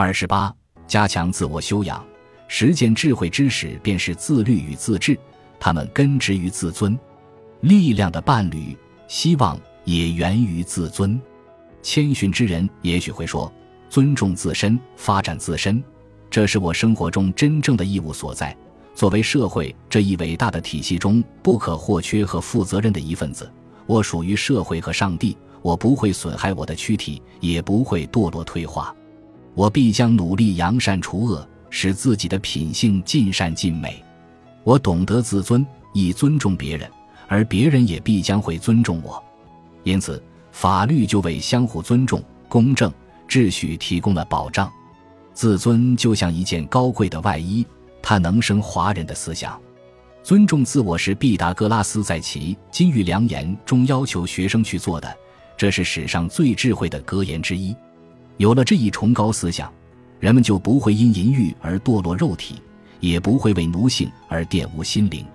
二十八，加强自我修养，实践智慧之始便是自律与自治，它们根植于自尊。力量的伴侣，希望也源于自尊。谦逊之人也许会说：“尊重自身，发展自身，这是我生活中真正的义务所在。作为社会这一伟大的体系中不可或缺和负责任的一份子，我属于社会和上帝。我不会损害我的躯体，也不会堕落退化。我必将努力扬善除恶，使自己的品性尽善尽美。我懂得自尊，以尊重别人。”而别人也必将会尊重我，因此法律就为相互尊重、公正、秩序提供了保障。自尊就像一件高贵的外衣，它能生华人的思想。尊重自我是毕达哥拉斯在其《金玉良言》中要求学生去做的，这是史上最智慧的格言之一。有了这一崇高思想，人们就不会因淫欲而堕落肉体，也不会为奴性而玷污心灵。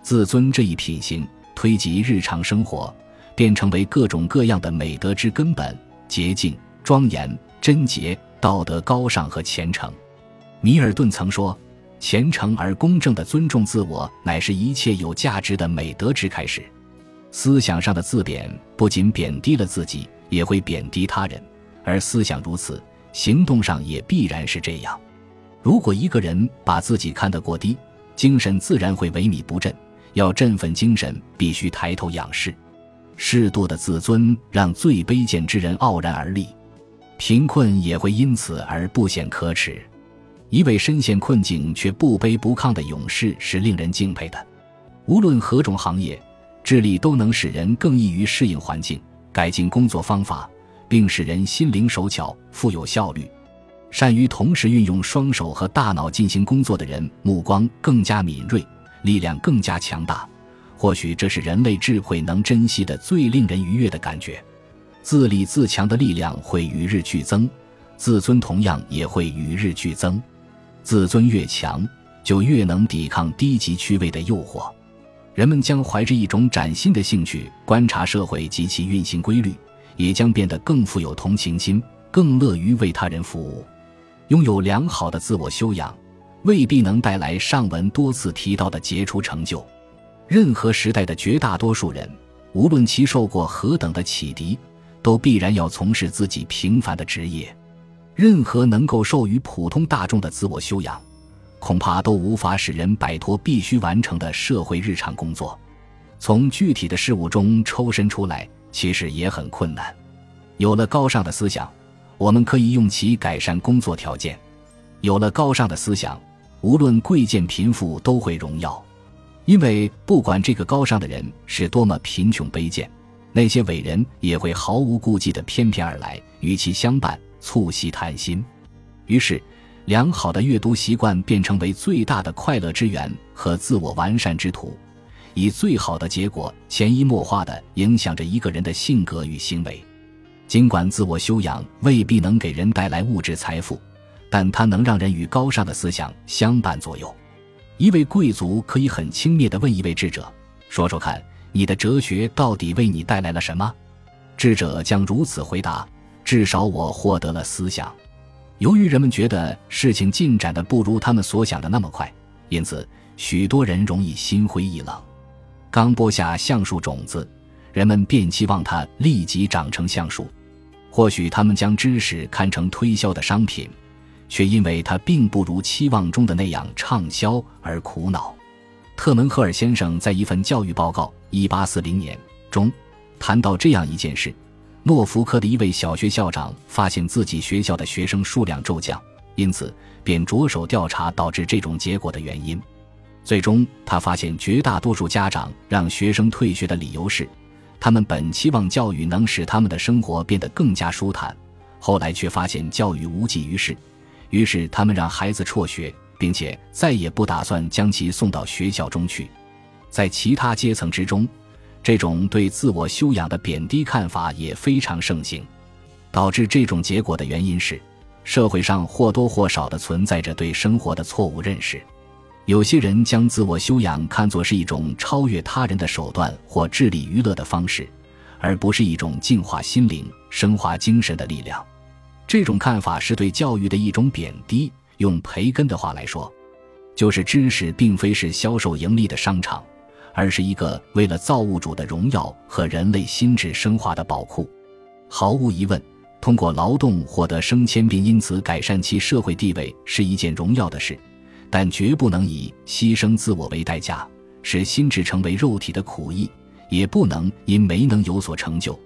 自尊这一品行推及日常生活，便成为各种各样的美德之根本、洁净、庄严、贞洁、道德高尚和虔诚。米尔顿曾说：“虔诚而公正的尊重自我，乃是一切有价值的美德之开始。”思想上的自贬不仅贬低了自己，也会贬低他人；而思想如此，行动上也必然是这样。如果一个人把自己看得过低，精神自然会萎靡不振。要振奋精神，必须抬头仰视。适度的自尊让最卑贱之人傲然而立，贫困也会因此而不显可耻。一位深陷困境却不卑不亢的勇士是令人敬佩的。无论何种行业，智力都能使人更易于适应环境，改进工作方法，并使人心灵手巧、富有效率。善于同时运用双手和大脑进行工作的人，目光更加敏锐。力量更加强大，或许这是人类智慧能珍惜的最令人愉悦的感觉。自立自强的力量会与日俱增，自尊同样也会与日俱增。自尊越强，就越能抵抗低级趣味的诱惑。人们将怀着一种崭新的兴趣观察社会及其运行规律，也将变得更富有同情心，更乐于为他人服务。拥有良好的自我修养。未必能带来上文多次提到的杰出成就。任何时代的绝大多数人，无论其受过何等的启迪，都必然要从事自己平凡的职业。任何能够授予普通大众的自我修养，恐怕都无法使人摆脱必须完成的社会日常工作。从具体的事物中抽身出来，其实也很困难。有了高尚的思想，我们可以用其改善工作条件。有了高尚的思想。无论贵贱贫富都会荣耀，因为不管这个高尚的人是多么贫穷卑贱，那些伟人也会毫无顾忌的翩翩而来，与其相伴，促膝谈心。于是，良好的阅读习惯便成为最大的快乐之源和自我完善之途，以最好的结果潜移默化的影响着一个人的性格与行为。尽管自我修养未必能给人带来物质财富。但它能让人与高尚的思想相伴左右。一位贵族可以很轻蔑地问一位智者：“说说看，你的哲学到底为你带来了什么？”智者将如此回答：“至少我获得了思想。”由于人们觉得事情进展的不如他们所想的那么快，因此许多人容易心灰意冷。刚播下橡树种子，人们便期望它立即长成橡树。或许他们将知识看成推销的商品。却因为它并不如期望中的那样畅销而苦恼。特门赫尔先生在一份教育报告（一八四零年）中谈到这样一件事：诺福克的一位小学校长发现自己学校的学生数量骤降，因此便着手调查导致这种结果的原因。最终，他发现绝大多数家长让学生退学的理由是，他们本期望教育能使他们的生活变得更加舒坦，后来却发现教育无济于事。于是，他们让孩子辍学，并且再也不打算将其送到学校中去。在其他阶层之中，这种对自我修养的贬低看法也非常盛行。导致这种结果的原因是，社会上或多或少的存在着对生活的错误认识。有些人将自我修养看作是一种超越他人的手段或智力娱乐的方式，而不是一种净化心灵、升华精神的力量。这种看法是对教育的一种贬低。用培根的话来说，就是知识并非是销售盈利的商场，而是一个为了造物主的荣耀和人类心智升华的宝库。毫无疑问，通过劳动获得升迁并因此改善其社会地位是一件荣耀的事，但绝不能以牺牲自我为代价，使心智成为肉体的苦役；也不能因没能有所成就。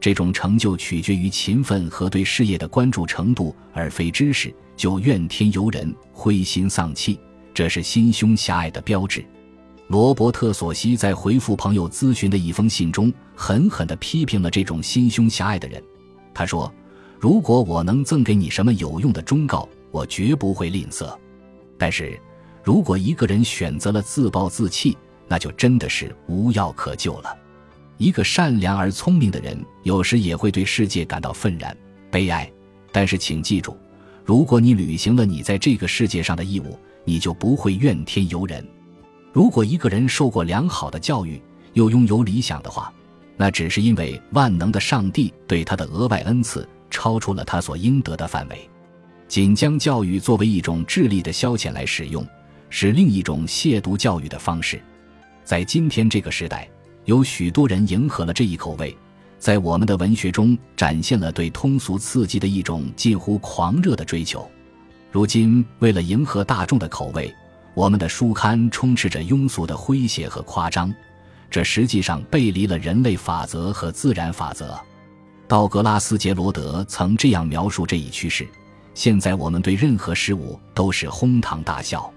这种成就取决于勤奋和对事业的关注程度，而非知识就怨天尤人、灰心丧气，这是心胸狭隘的标志。罗伯特·索西在回复朋友咨询的一封信中，狠狠地批评了这种心胸狭隘的人。他说：“如果我能赠给你什么有用的忠告，我绝不会吝啬。但是，如果一个人选择了自暴自弃，那就真的是无药可救了。”一个善良而聪明的人，有时也会对世界感到愤然、悲哀。但是，请记住，如果你履行了你在这个世界上的义务，你就不会怨天尤人。如果一个人受过良好的教育，又拥有理想的话，那只是因为万能的上帝对他的额外恩赐超出了他所应得的范围。仅将教育作为一种智力的消遣来使用，是另一种亵渎教育的方式。在今天这个时代。有许多人迎合了这一口味，在我们的文学中展现了对通俗刺激的一种近乎狂热的追求。如今，为了迎合大众的口味，我们的书刊充斥着庸俗的诙谐和夸张，这实际上背离了人类法则和自然法则。道格拉斯·杰罗德曾这样描述这一趋势：现在我们对任何事物都是哄堂大笑。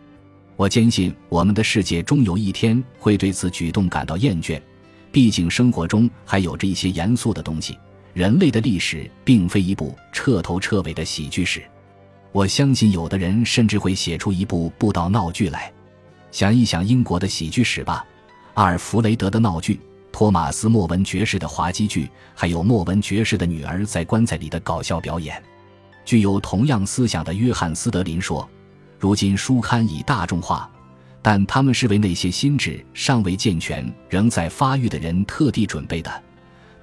我坚信，我们的世界终有一天会对此举动感到厌倦。毕竟，生活中还有着一些严肃的东西。人类的历史并非一部彻头彻尾的喜剧史。我相信，有的人甚至会写出一部布道闹剧来。想一想英国的喜剧史吧，阿尔弗雷德的闹剧，托马斯·莫文爵士的滑稽剧，还有莫文爵士的女儿在棺材里的搞笑表演。具有同样思想的约翰·斯德林说：“如今书刊已大众化。”但他们是为那些心智尚未健全、仍在发育的人特地准备的。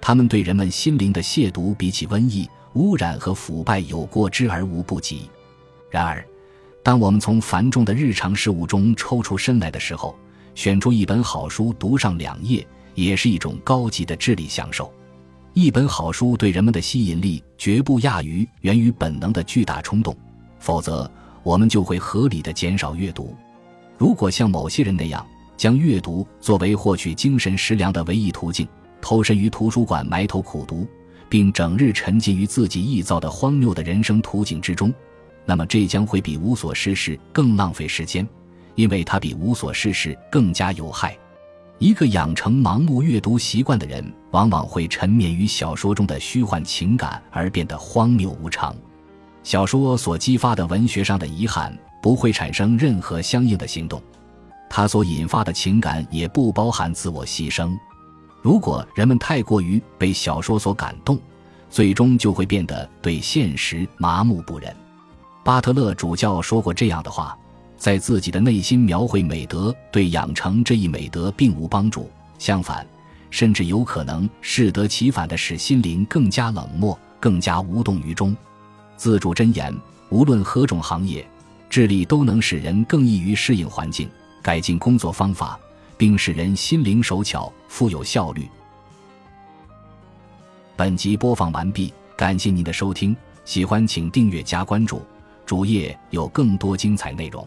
他们对人们心灵的亵渎，比起瘟疫、污染和腐败有过之而无不及。然而，当我们从繁重的日常事务中抽出身来的时候，选出一本好书读上两页，也是一种高级的智力享受。一本好书对人们的吸引力绝不亚于源于本能的巨大冲动，否则我们就会合理的减少阅读。如果像某些人那样，将阅读作为获取精神食粮的唯一途径，投身于图书馆埋头苦读，并整日沉浸于自己臆造的荒谬的人生图景之中，那么这将会比无所事事更浪费时间，因为它比无所事事更加有害。一个养成盲目阅读习惯的人，往往会沉湎于小说中的虚幻情感而变得荒谬无常。小说所激发的文学上的遗憾。不会产生任何相应的行动，它所引发的情感也不包含自我牺牲。如果人们太过于被小说所感动，最终就会变得对现实麻木不仁。巴特勒主教说过这样的话：在自己的内心描绘美德，对养成这一美德并无帮助，相反，甚至有可能适得其反的使心灵更加冷漠，更加无动于衷。自主箴言：无论何种行业。智力都能使人更易于适应环境，改进工作方法，并使人心灵手巧、富有效率。本集播放完毕，感谢您的收听，喜欢请订阅加关注，主页有更多精彩内容。